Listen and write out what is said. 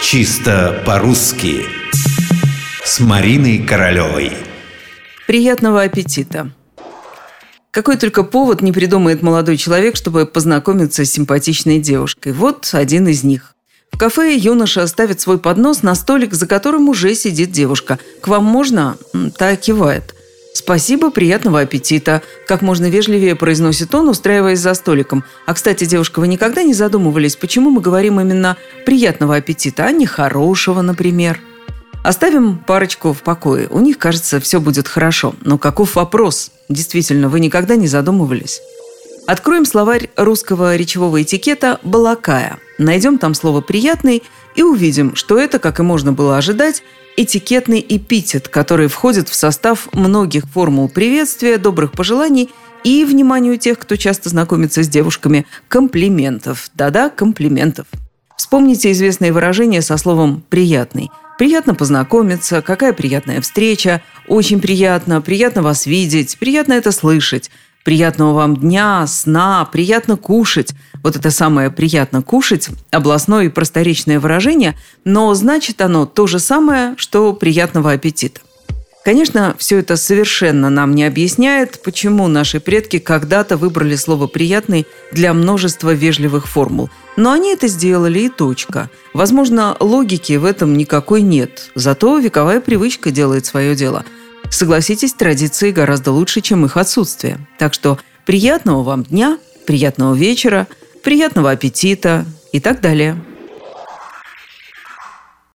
Чисто по-русски С Мариной Королевой Приятного аппетита! Какой только повод не придумает молодой человек, чтобы познакомиться с симпатичной девушкой. Вот один из них. В кафе юноша ставит свой поднос на столик, за которым уже сидит девушка. «К вам можно?» Та кивает. «Спасибо, приятного аппетита!» Как можно вежливее произносит он, устраиваясь за столиком. А, кстати, девушка, вы никогда не задумывались, почему мы говорим именно «приятного аппетита», а не «хорошего», например? Оставим парочку в покое. У них, кажется, все будет хорошо. Но каков вопрос? Действительно, вы никогда не задумывались? Откроем словарь русского речевого этикета «балакая». Найдем там слово «приятный» и увидим, что это, как и можно было ожидать, этикетный эпитет, который входит в состав многих формул приветствия, добрых пожеланий и, вниманию тех, кто часто знакомится с девушками, комплиментов. Да-да, комплиментов. Вспомните известное выражение со словом «приятный». Приятно познакомиться, какая приятная встреча, очень приятно, приятно вас видеть, приятно это слышать – Приятного вам дня, сна, приятно кушать. Вот это самое «приятно кушать» – областное и просторечное выражение, но значит оно то же самое, что «приятного аппетита». Конечно, все это совершенно нам не объясняет, почему наши предки когда-то выбрали слово «приятный» для множества вежливых формул. Но они это сделали и точка. Возможно, логики в этом никакой нет. Зато вековая привычка делает свое дело – Согласитесь, традиции гораздо лучше, чем их отсутствие. Так что приятного вам дня, приятного вечера, приятного аппетита и так далее.